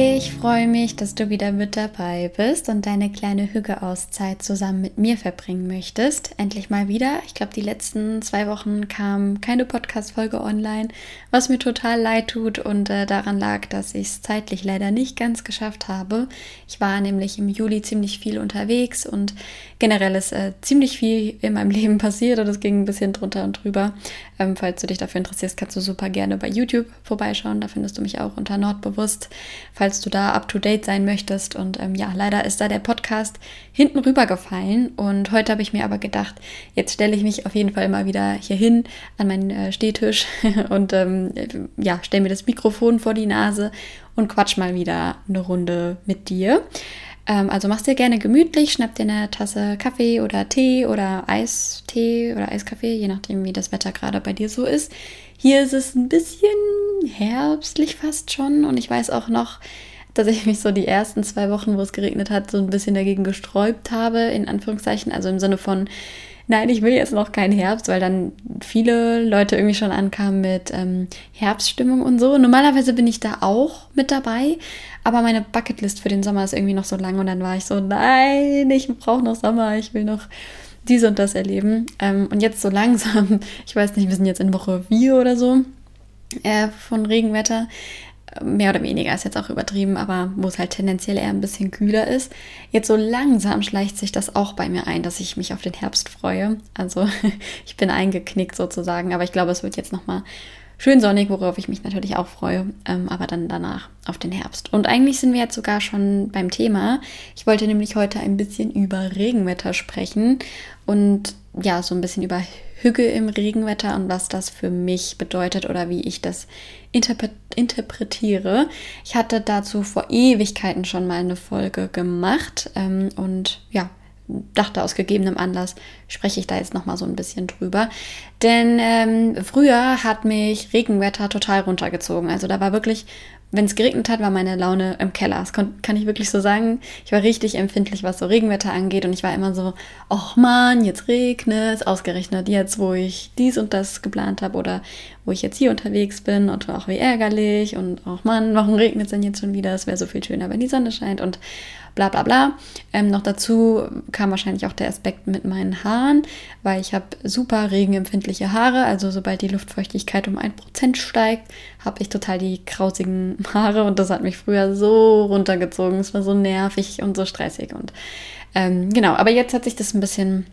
Ich freue mich, dass du wieder mit dabei bist und deine kleine Hügge-Auszeit zusammen mit mir verbringen möchtest. Endlich mal wieder. Ich glaube, die letzten zwei Wochen kam keine Podcast-Folge online, was mir total leid tut und äh, daran lag, dass ich es zeitlich leider nicht ganz geschafft habe. Ich war nämlich im Juli ziemlich viel unterwegs und generell ist äh, ziemlich viel in meinem Leben passiert und es ging ein bisschen drunter und drüber. Ähm, falls du dich dafür interessierst, kannst du super gerne bei YouTube vorbeischauen. Da findest du mich auch unter Nordbewusst. Falls falls du da up to date sein möchtest. Und ähm, ja, leider ist da der Podcast hinten rübergefallen. Und heute habe ich mir aber gedacht, jetzt stelle ich mich auf jeden Fall mal wieder hier hin an meinen äh, Stehtisch und ähm, ja, stelle mir das Mikrofon vor die Nase und quatsch mal wieder eine Runde mit dir. Ähm, also mach's dir gerne gemütlich, schnapp dir eine Tasse Kaffee oder Tee oder Eistee oder Eiskaffee, je nachdem, wie das Wetter gerade bei dir so ist. Hier ist es ein bisschen herbstlich fast schon und ich weiß auch noch, dass ich mich so die ersten zwei Wochen, wo es geregnet hat, so ein bisschen dagegen gesträubt habe, in Anführungszeichen. Also im Sinne von, nein, ich will jetzt noch keinen Herbst, weil dann viele Leute irgendwie schon ankamen mit ähm, Herbststimmung und so. Normalerweise bin ich da auch mit dabei, aber meine Bucketlist für den Sommer ist irgendwie noch so lang und dann war ich so, nein, ich brauche noch Sommer, ich will noch dies und das erleben. Ähm, und jetzt so langsam, ich weiß nicht, wir sind jetzt in Woche 4 oder so äh, von Regenwetter. Mehr oder weniger ist jetzt auch übertrieben, aber wo es halt tendenziell eher ein bisschen kühler ist. Jetzt so langsam schleicht sich das auch bei mir ein, dass ich mich auf den Herbst freue. Also ich bin eingeknickt sozusagen, aber ich glaube, es wird jetzt nochmal schön sonnig, worauf ich mich natürlich auch freue, ähm, aber dann danach auf den Herbst. Und eigentlich sind wir jetzt sogar schon beim Thema. Ich wollte nämlich heute ein bisschen über Regenwetter sprechen und ja, so ein bisschen über Hügge im Regenwetter und was das für mich bedeutet oder wie ich das interpretiere. Ich hatte dazu vor Ewigkeiten schon mal eine Folge gemacht ähm, und ja, dachte aus gegebenem Anlass spreche ich da jetzt noch mal so ein bisschen drüber, denn ähm, früher hat mich Regenwetter total runtergezogen. Also da war wirklich wenn es geregnet hat, war meine Laune im Keller. Das kann, ich wirklich so sagen. Ich war richtig empfindlich, was so Regenwetter angeht. Und ich war immer so, ach man, jetzt regnet es. Ausgerechnet jetzt, wo ich dies und das geplant habe oder wo ich jetzt hier unterwegs bin. Und auch wie ärgerlich. Und ach man, warum regnet es denn jetzt schon wieder? Es wäre so viel schöner, wenn die Sonne scheint. Und bla bla bla. Ähm, noch dazu kam wahrscheinlich auch der Aspekt mit meinen Haaren, weil ich habe super regenempfindliche Haare. Also sobald die Luftfeuchtigkeit um 1% steigt, habe ich total die krausigen Haare und das hat mich früher so runtergezogen. Es war so nervig und so stressig. Und ähm, genau, aber jetzt hat sich das ein bisschen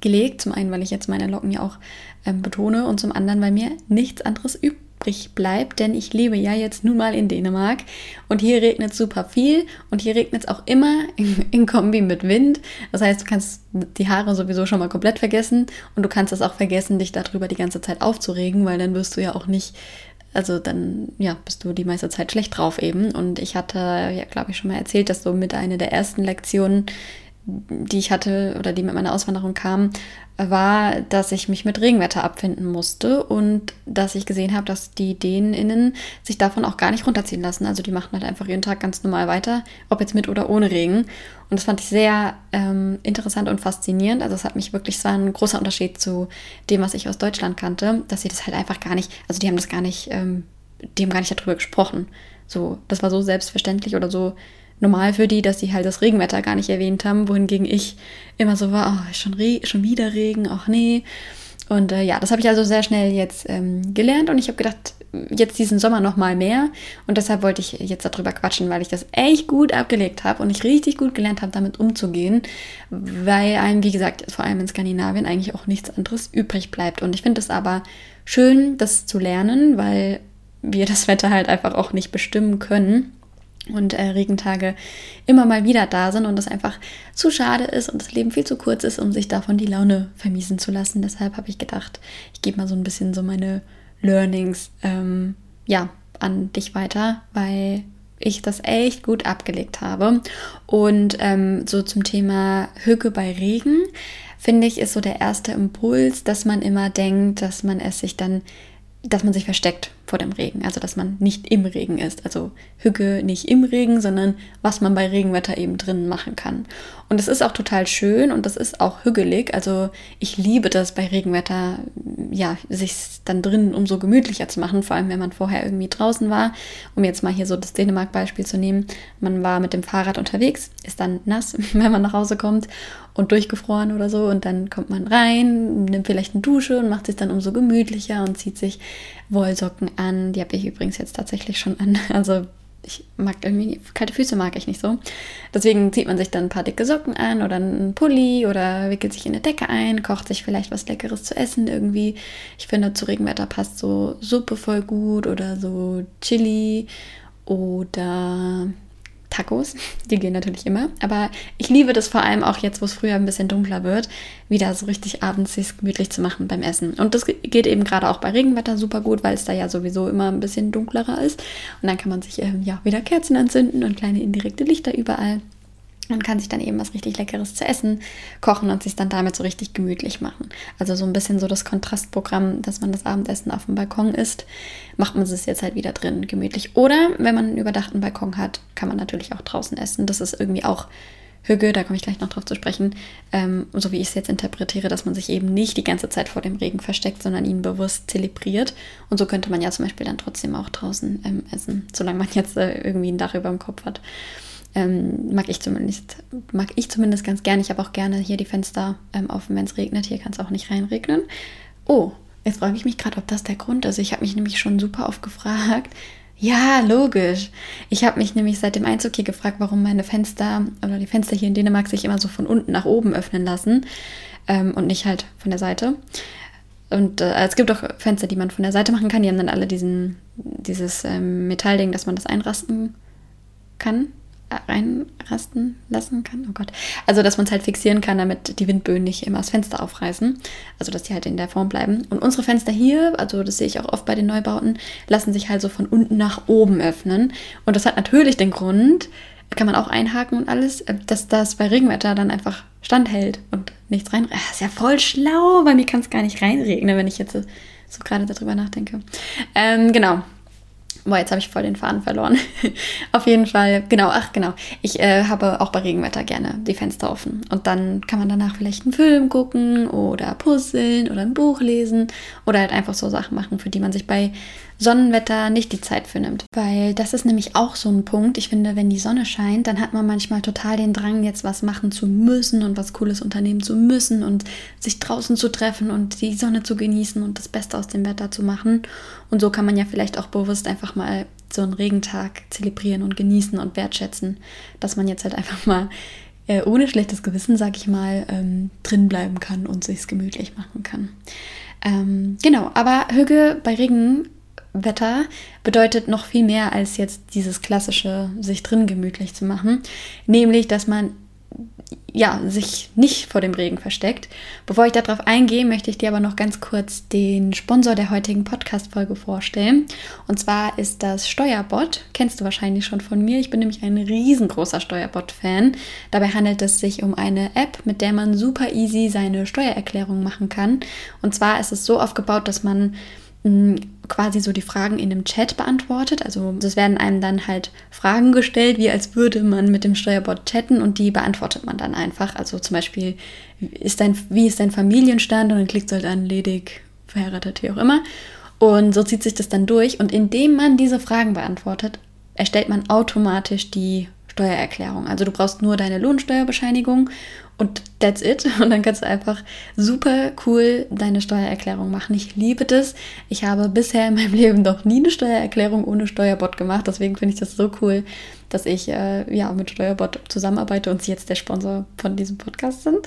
gelegt. Zum einen, weil ich jetzt meine Locken ja auch ähm, betone und zum anderen, weil mir nichts anderes übt übrig bleibt, denn ich lebe ja jetzt nun mal in Dänemark und hier regnet super viel und hier regnet es auch immer in, in, Kombi mit Wind. Das heißt, du kannst die Haare sowieso schon mal komplett vergessen und du kannst es auch vergessen, dich darüber die ganze Zeit aufzuregen, weil dann wirst du ja auch nicht also dann ja, bist du die meiste Zeit schlecht drauf eben. Und ich hatte ja, glaube ich, schon mal erzählt, dass so mit einer der ersten Lektionen, die ich hatte oder die mit meiner Auswanderung kam, war, dass ich mich mit Regenwetter abfinden musste und dass ich gesehen habe, dass die DänInnen sich davon auch gar nicht runterziehen lassen. Also die machen halt einfach ihren Tag ganz normal weiter, ob jetzt mit oder ohne Regen. Und das fand ich sehr ähm, interessant und faszinierend. Also es hat mich wirklich, es war ein großer Unterschied zu dem, was ich aus Deutschland kannte, dass sie das halt einfach gar nicht, also die haben das gar nicht, ähm, die haben gar nicht darüber gesprochen. So, das war so selbstverständlich oder so normal für die, dass sie halt das Regenwetter gar nicht erwähnt haben, wohingegen ich immer so war, oh, schon, schon wieder Regen, ach nee. Und äh, ja, das habe ich also sehr schnell jetzt ähm, gelernt und ich habe gedacht, jetzt diesen Sommer noch mal mehr und deshalb wollte ich jetzt darüber quatschen, weil ich das echt gut abgelegt habe und ich richtig gut gelernt habe, damit umzugehen, weil einem, wie gesagt, vor allem in Skandinavien eigentlich auch nichts anderes übrig bleibt. Und ich finde es aber schön, das zu lernen, weil wir das Wetter halt einfach auch nicht bestimmen können und äh, Regentage immer mal wieder da sind und es einfach zu schade ist und das Leben viel zu kurz ist, um sich davon die Laune vermiesen zu lassen. Deshalb habe ich gedacht, ich gebe mal so ein bisschen so meine Learnings ähm, ja an dich weiter, weil ich das echt gut abgelegt habe. Und ähm, so zum Thema Hücke bei Regen, finde ich, ist so der erste Impuls, dass man immer denkt, dass man es sich dann dass man sich versteckt vor dem Regen, also dass man nicht im Regen ist. Also Hücke nicht im Regen, sondern was man bei Regenwetter eben drinnen machen kann. Und es ist auch total schön und das ist auch hügelig. Also ich liebe das bei Regenwetter, ja, sich dann drinnen umso gemütlicher zu machen, vor allem wenn man vorher irgendwie draußen war. Um jetzt mal hier so das Dänemark-Beispiel zu nehmen. Man war mit dem Fahrrad unterwegs, ist dann nass, wenn man nach Hause kommt und durchgefroren oder so. Und dann kommt man rein, nimmt vielleicht eine Dusche und macht sich dann umso gemütlicher und zieht sich Wollsocken an. Die habe ich übrigens jetzt tatsächlich schon an. Also ich mag irgendwie, kalte Füße mag ich nicht so. Deswegen zieht man sich dann ein paar dicke Socken an oder einen Pulli oder wickelt sich in eine Decke ein, kocht sich vielleicht was Leckeres zu essen irgendwie. Ich finde, zu Regenwetter passt so Suppe voll gut oder so Chili oder Tacos, die gehen natürlich immer. Aber ich liebe das vor allem auch jetzt, wo es früher ein bisschen dunkler wird, wieder so richtig abends sich gemütlich zu machen beim Essen. Und das geht eben gerade auch bei Regenwetter super gut, weil es da ja sowieso immer ein bisschen dunklerer ist. Und dann kann man sich ähm, ja wieder Kerzen anzünden und kleine indirekte Lichter überall. Man kann sich dann eben was richtig Leckeres zu essen kochen und sich dann damit so richtig gemütlich machen. Also so ein bisschen so das Kontrastprogramm, dass man das Abendessen auf dem Balkon isst, macht man es jetzt halt wieder drin gemütlich. Oder wenn man einen überdachten Balkon hat, kann man natürlich auch draußen essen. Das ist irgendwie auch Hüge, da komme ich gleich noch drauf zu sprechen, ähm, so wie ich es jetzt interpretiere, dass man sich eben nicht die ganze Zeit vor dem Regen versteckt, sondern ihn bewusst zelebriert. Und so könnte man ja zum Beispiel dann trotzdem auch draußen ähm, essen, solange man jetzt äh, irgendwie ein Dach über dem Kopf hat. Ähm, mag ich zumindest, mag ich zumindest ganz gerne. Ich habe auch gerne hier die Fenster ähm, offen, wenn es regnet. Hier kann es auch nicht reinregnen. Oh, jetzt frage ich mich gerade, ob das der Grund ist. Ich habe mich nämlich schon super oft gefragt. Ja, logisch. Ich habe mich nämlich seit dem Einzug hier gefragt, warum meine Fenster oder die Fenster hier in Dänemark sich immer so von unten nach oben öffnen lassen ähm, und nicht halt von der Seite. Und äh, es gibt auch Fenster, die man von der Seite machen kann. Die haben dann alle diesen, dieses ähm, Metallding, dass man das einrasten kann reinrasten lassen kann. Oh Gott. Also, dass man es halt fixieren kann, damit die Windböen nicht immer das Fenster aufreißen. Also, dass die halt in der Form bleiben. Und unsere Fenster hier, also das sehe ich auch oft bei den Neubauten, lassen sich halt so von unten nach oben öffnen. Und das hat natürlich den Grund, kann man auch einhaken und alles, äh, dass das bei Regenwetter dann einfach standhält und nichts rein. Das ist ja voll schlau, weil mir kann es gar nicht reinregnen, wenn ich jetzt so, so gerade darüber nachdenke. Ähm, genau. Boah, jetzt habe ich voll den Faden verloren. Auf jeden Fall, genau, ach genau. Ich äh, habe auch bei Regenwetter gerne die Fenster offen. Und dann kann man danach vielleicht einen Film gucken oder puzzeln oder ein Buch lesen oder halt einfach so Sachen machen, für die man sich bei Sonnenwetter nicht die Zeit für nimmt. Weil das ist nämlich auch so ein Punkt. Ich finde, wenn die Sonne scheint, dann hat man manchmal total den Drang, jetzt was machen zu müssen und was Cooles unternehmen zu müssen und sich draußen zu treffen und die Sonne zu genießen und das Beste aus dem Wetter zu machen. Und so kann man ja vielleicht auch bewusst einfach mal so einen Regentag zelebrieren und genießen und wertschätzen, dass man jetzt halt einfach mal äh, ohne schlechtes Gewissen, sag ich mal, ähm, drin bleiben kann und sich's gemütlich machen kann. Ähm, genau, aber Hüge bei Regen Wetter bedeutet noch viel mehr als jetzt dieses klassische sich drin gemütlich zu machen, nämlich dass man ja, sich nicht vor dem Regen versteckt. Bevor ich darauf eingehe, möchte ich dir aber noch ganz kurz den Sponsor der heutigen Podcast-Folge vorstellen. Und zwar ist das Steuerbot. Kennst du wahrscheinlich schon von mir. Ich bin nämlich ein riesengroßer Steuerbot-Fan. Dabei handelt es sich um eine App, mit der man super easy seine Steuererklärung machen kann. Und zwar ist es so aufgebaut, dass man quasi so die Fragen in dem Chat beantwortet. Also es werden einem dann halt Fragen gestellt, wie als würde man mit dem Steuerbot chatten und die beantwortet man dann einfach. Also zum Beispiel, ist dein, wie ist dein Familienstand? Und dann klickt halt an ledig, verheiratet, wie auch immer. Und so zieht sich das dann durch. Und indem man diese Fragen beantwortet, erstellt man automatisch die Steuererklärung. Also du brauchst nur deine Lohnsteuerbescheinigung und that's it. Und dann kannst du einfach super cool deine Steuererklärung machen. Ich liebe das. Ich habe bisher in meinem Leben noch nie eine Steuererklärung ohne Steuerbot gemacht. Deswegen finde ich das so cool, dass ich äh, ja mit Steuerbot zusammenarbeite und sie jetzt der Sponsor von diesem Podcast sind.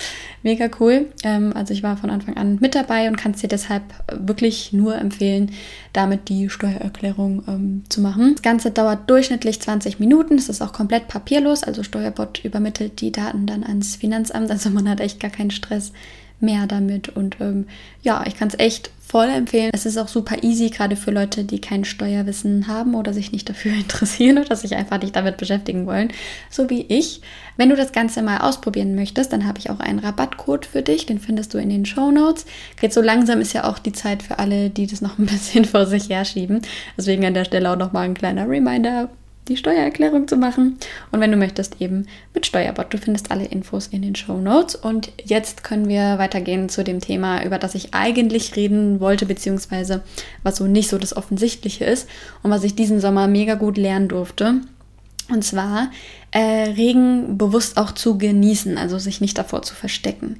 Mega cool. Ähm, also ich war von Anfang an mit dabei und kann es dir deshalb wirklich nur empfehlen, damit die Steuererklärung ähm, zu machen. Das Ganze dauert durchschnittlich 20 Minuten. Es ist auch komplett papierlos. Also Steuerbot übermittelt die Daten dann ans Finanzamt. Also man hat echt gar keinen Stress mehr damit. Und ähm, ja, ich kann es echt voll empfehlen. Es ist auch super easy, gerade für Leute, die kein Steuerwissen haben oder sich nicht dafür interessieren oder sich einfach nicht damit beschäftigen wollen, so wie ich. Wenn du das Ganze mal ausprobieren möchtest, dann habe ich auch einen Rabattcode für dich. Den findest du in den Show Notes. Jetzt so langsam ist ja auch die Zeit für alle, die das noch ein bisschen vor sich herschieben. Deswegen an der Stelle auch nochmal ein kleiner Reminder die Steuererklärung zu machen. Und wenn du möchtest, eben mit Steuerbot. Du findest alle Infos in den Show Notes. Und jetzt können wir weitergehen zu dem Thema, über das ich eigentlich reden wollte, beziehungsweise was so nicht so das Offensichtliche ist und was ich diesen Sommer mega gut lernen durfte. Und zwar äh, Regen bewusst auch zu genießen, also sich nicht davor zu verstecken.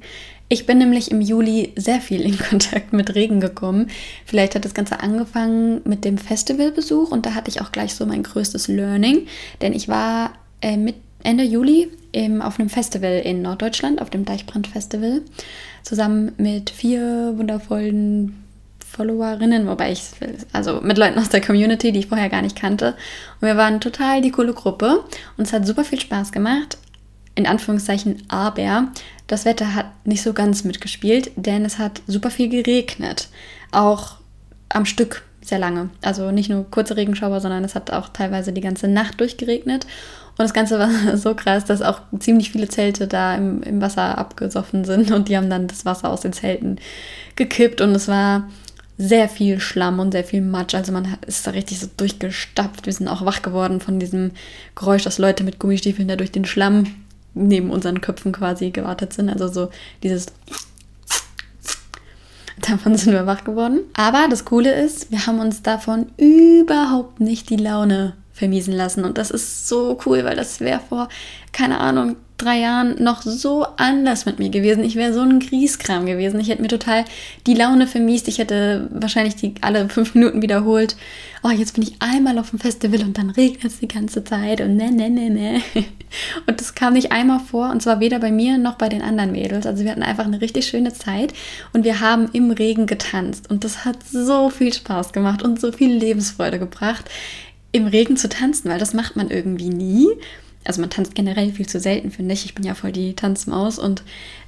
Ich bin nämlich im Juli sehr viel in Kontakt mit Regen gekommen. Vielleicht hat das Ganze angefangen mit dem Festivalbesuch und da hatte ich auch gleich so mein größtes Learning, denn ich war äh, mit Ende Juli im, auf einem Festival in Norddeutschland, auf dem Deichbrand Festival, zusammen mit vier wundervollen Followerinnen, wobei ich, also mit Leuten aus der Community, die ich vorher gar nicht kannte. Und wir waren total die coole Gruppe und es hat super viel Spaß gemacht. In Anführungszeichen, aber das Wetter hat nicht so ganz mitgespielt, denn es hat super viel geregnet. Auch am Stück sehr lange. Also nicht nur kurze Regenschauer, sondern es hat auch teilweise die ganze Nacht durchgeregnet. Und das Ganze war so krass, dass auch ziemlich viele Zelte da im, im Wasser abgesoffen sind und die haben dann das Wasser aus den Zelten gekippt und es war sehr viel Schlamm und sehr viel Matsch. Also man ist da richtig so durchgestapft. Wir sind auch wach geworden von diesem Geräusch, dass Leute mit Gummistiefeln da durch den Schlamm neben unseren Köpfen quasi gewartet sind. Also so dieses Davon sind wir wach geworden. Aber das Coole ist, wir haben uns davon überhaupt nicht die Laune vermiesen lassen. Und das ist so cool, weil das wäre vor, keine Ahnung, drei Jahren noch so anders mit mir gewesen. Ich wäre so ein Grieskram gewesen. Ich hätte mir total die Laune vermiest. Ich hätte wahrscheinlich die alle fünf Minuten wiederholt. Oh, jetzt bin ich einmal auf dem Festival und dann regnet es die ganze Zeit und ne, ne, ne, ne. Und das kam nicht einmal vor und zwar weder bei mir noch bei den anderen Mädels. Also wir hatten einfach eine richtig schöne Zeit und wir haben im Regen getanzt und das hat so viel Spaß gemacht und so viel Lebensfreude gebracht im Regen zu tanzen, weil das macht man irgendwie nie. Also man tanzt generell viel zu selten, finde ich. Ich bin ja voll die Tanzmaus und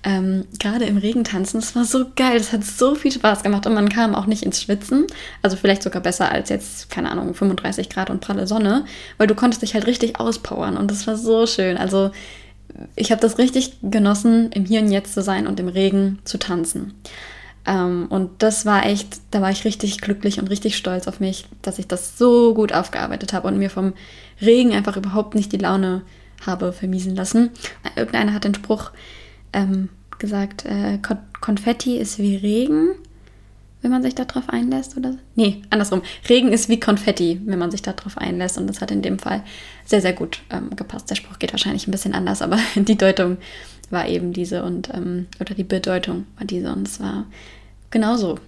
ähm, gerade im Regen tanzen, das war so geil. Das hat so viel Spaß gemacht und man kam auch nicht ins Schwitzen. Also vielleicht sogar besser als jetzt, keine Ahnung, 35 Grad und pralle Sonne, weil du konntest dich halt richtig auspowern und das war so schön. Also ich habe das richtig genossen, im Hier und Jetzt zu sein und im Regen zu tanzen. Ähm, und das war echt, da war ich richtig glücklich und richtig stolz auf mich, dass ich das so gut aufgearbeitet habe und mir vom Regen einfach überhaupt nicht die Laune habe vermiesen lassen. Irgendeiner hat den Spruch ähm, gesagt, äh, Konfetti ist wie Regen, wenn man sich darauf einlässt oder Nee, andersrum. Regen ist wie Konfetti, wenn man sich darauf einlässt. Und das hat in dem Fall sehr, sehr gut ähm, gepasst. Der Spruch geht wahrscheinlich ein bisschen anders, aber die Deutung war eben diese und ähm, oder die Bedeutung war diese und es war genauso.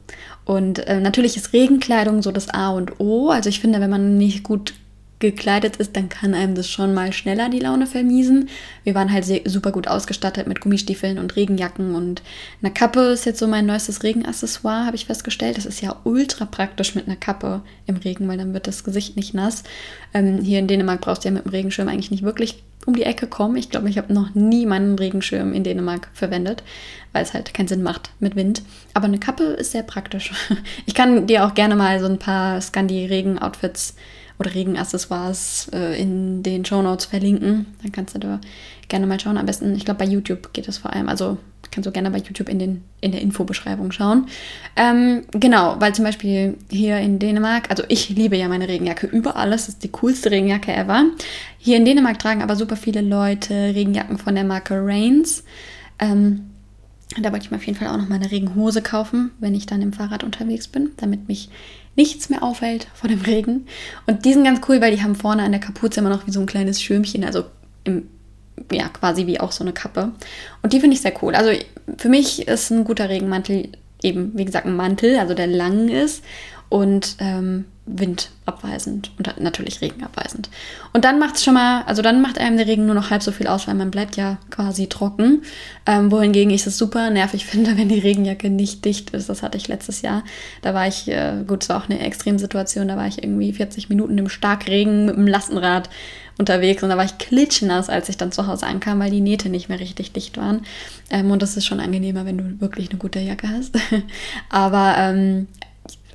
Und äh, natürlich ist Regenkleidung so das A und O. Also ich finde, wenn man nicht gut gekleidet ist, dann kann einem das schon mal schneller die Laune vermiesen. Wir waren halt sehr, super gut ausgestattet mit Gummistiefeln und Regenjacken und einer Kappe ist jetzt so mein neuestes Regenaccessoire, habe ich festgestellt. Das ist ja ultra praktisch mit einer Kappe im Regen, weil dann wird das Gesicht nicht nass. Ähm, hier in Dänemark brauchst du ja mit dem Regenschirm eigentlich nicht wirklich um die Ecke kommen. Ich glaube, ich habe noch nie meinen Regenschirm in Dänemark verwendet, weil es halt keinen Sinn macht mit Wind. Aber eine Kappe ist sehr praktisch. Ich kann dir auch gerne mal so ein paar Scandi-Regen-Outfits oder Regenaccessoires äh, in den Show Notes verlinken. Dann kannst du da gerne mal schauen. Am besten, ich glaube, bei YouTube geht das vor allem. Also kannst du gerne bei YouTube in, den, in der Infobeschreibung schauen. Ähm, genau, weil zum Beispiel hier in Dänemark, also ich liebe ja meine Regenjacke über alles, das ist die coolste Regenjacke ever. Hier in Dänemark tragen aber super viele Leute Regenjacken von der Marke Rains. Ähm, da wollte ich mir auf jeden Fall auch noch mal eine Regenhose kaufen, wenn ich dann im Fahrrad unterwegs bin, damit mich nichts mehr auffällt vor dem Regen. Und die sind ganz cool, weil die haben vorne an der Kapuze immer noch wie so ein kleines Schirmchen, also im, ja, quasi wie auch so eine Kappe. Und die finde ich sehr cool. Also für mich ist ein guter Regenmantel eben, wie gesagt, ein Mantel, also der lang ist und ähm, windabweisend und natürlich regenabweisend. Und dann macht es schon mal, also dann macht einem der Regen nur noch halb so viel aus, weil man bleibt ja quasi trocken. Ähm, wohingegen ich es super nervig finde, wenn die Regenjacke nicht dicht ist. Das hatte ich letztes Jahr. Da war ich, äh, gut, es war auch eine Extremsituation, da war ich irgendwie 40 Minuten im Starkregen mit dem Lastenrad unterwegs und da war ich klitschnass, als ich dann zu Hause ankam, weil die Nähte nicht mehr richtig dicht waren. Ähm, und das ist schon angenehmer, wenn du wirklich eine gute Jacke hast. Aber ähm,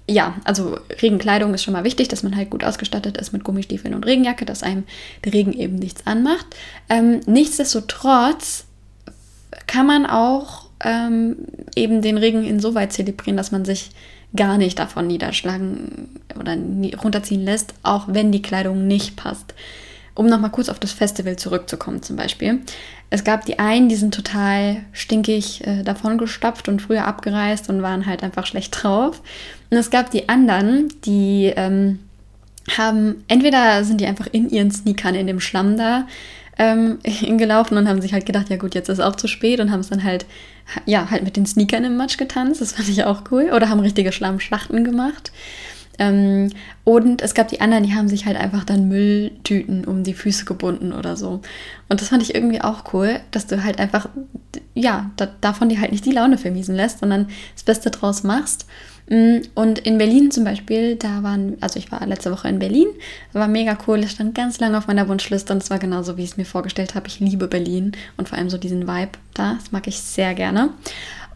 ja, also Regenkleidung ist schon mal wichtig, dass man halt gut ausgestattet ist mit Gummistiefeln und Regenjacke, dass einem der Regen eben nichts anmacht. Ähm, nichtsdestotrotz kann man auch ähm, eben den Regen insoweit zelebrieren, dass man sich gar nicht davon niederschlagen oder runterziehen lässt, auch wenn die Kleidung nicht passt. Um nochmal kurz auf das Festival zurückzukommen zum Beispiel. Es gab die einen, die sind total stinkig äh, davon gestopft und früher abgereist und waren halt einfach schlecht drauf. Und es gab die anderen, die ähm, haben, entweder sind die einfach in ihren Sneakern in dem Schlamm da ähm, gelaufen und haben sich halt gedacht, ja gut, jetzt ist auch zu spät und haben es dann halt, ja, halt mit den Sneakern im Matsch getanzt. Das fand ich auch cool. Oder haben richtige Schlammschlachten gemacht. Ähm, und es gab die anderen, die haben sich halt einfach dann Mülltüten um die Füße gebunden oder so. Und das fand ich irgendwie auch cool, dass du halt einfach, ja, da, davon dir halt nicht die Laune vermiesen lässt, sondern das Beste draus machst. Mm, und in Berlin zum Beispiel, da waren, also ich war letzte Woche in Berlin, war mega cool, das stand ganz lange auf meiner Wunschliste und es war genauso, wie ich es mir vorgestellt habe. Ich liebe Berlin und vor allem so diesen Vibe da, das mag ich sehr gerne.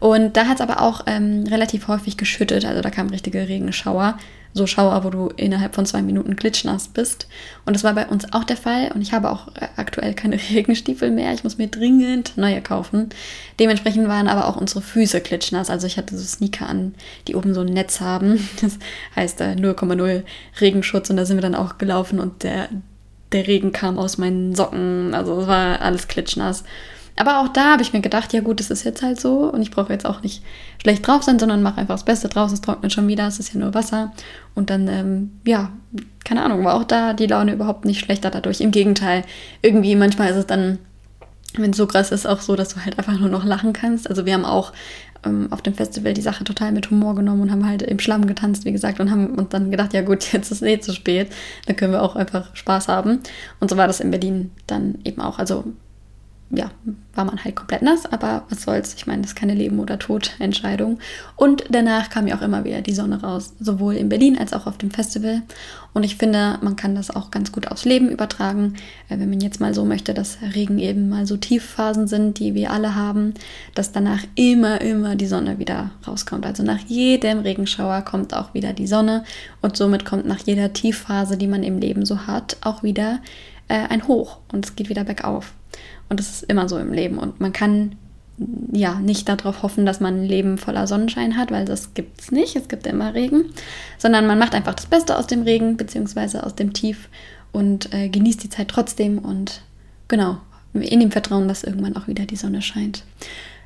Und da hat es aber auch ähm, relativ häufig geschüttet, also da kamen richtige Regenschauer so Schauer, wo du innerhalb von zwei Minuten klitschnass bist. Und das war bei uns auch der Fall. Und ich habe auch äh, aktuell keine Regenstiefel mehr. Ich muss mir dringend neue kaufen. Dementsprechend waren aber auch unsere Füße klitschnass. Also ich hatte so Sneaker an, die oben so ein Netz haben. Das heißt 0,0 äh, Regenschutz. Und da sind wir dann auch gelaufen und der, der Regen kam aus meinen Socken. Also es war alles klitschnass. Aber auch da habe ich mir gedacht, ja gut, es ist jetzt halt so und ich brauche jetzt auch nicht schlecht drauf sein, sondern mache einfach das Beste draus. Es trocknet schon wieder, es ist ja nur Wasser. Und dann, ähm, ja, keine Ahnung, war auch da die Laune überhaupt nicht schlechter dadurch. Im Gegenteil, irgendwie manchmal ist es dann, wenn es so krass ist, auch so, dass du halt einfach nur noch lachen kannst. Also wir haben auch ähm, auf dem Festival die Sache total mit Humor genommen und haben halt im Schlamm getanzt, wie gesagt, und haben uns dann gedacht, ja gut, jetzt ist es eh zu spät, dann können wir auch einfach Spaß haben. Und so war das in Berlin dann eben auch. Also ja, war man halt komplett nass, aber was soll's. Ich meine, das ist keine Leben- oder Tod-Entscheidung. Und danach kam ja auch immer wieder die Sonne raus, sowohl in Berlin als auch auf dem Festival. Und ich finde, man kann das auch ganz gut aufs Leben übertragen, äh, wenn man jetzt mal so möchte, dass Regen eben mal so Tiefphasen sind, die wir alle haben, dass danach immer, immer die Sonne wieder rauskommt. Also nach jedem Regenschauer kommt auch wieder die Sonne und somit kommt nach jeder Tiefphase, die man im Leben so hat, auch wieder äh, ein Hoch und es geht wieder bergauf. Und das ist immer so im Leben. Und man kann ja nicht darauf hoffen, dass man ein Leben voller Sonnenschein hat, weil das gibt es nicht. Es gibt immer Regen, sondern man macht einfach das Beste aus dem Regen beziehungsweise aus dem Tief und äh, genießt die Zeit trotzdem und genau in dem Vertrauen, dass irgendwann auch wieder die Sonne scheint.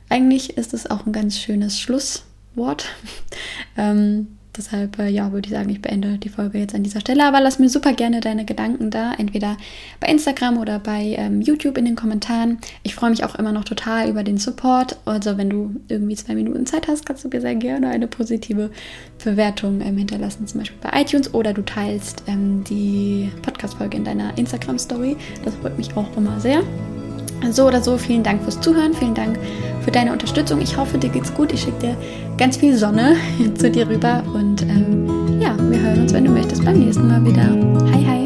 Eigentlich ist es auch ein ganz schönes Schlusswort. ähm, Deshalb, äh, ja, würde ich sagen, ich beende die Folge jetzt an dieser Stelle. Aber lass mir super gerne deine Gedanken da, entweder bei Instagram oder bei ähm, YouTube in den Kommentaren. Ich freue mich auch immer noch total über den Support. Also, wenn du irgendwie zwei Minuten Zeit hast, kannst du mir sehr gerne eine positive Bewertung ähm, hinterlassen, zum Beispiel bei iTunes oder du teilst ähm, die Podcast-Folge in deiner Instagram-Story. Das freut mich auch immer sehr. So oder so, vielen Dank fürs Zuhören, vielen Dank für deine Unterstützung. Ich hoffe, dir geht's gut. Ich schicke dir ganz viel Sonne zu dir rüber und ähm, ja, wir hören uns, wenn du möchtest, beim nächsten Mal wieder. Hi, hi.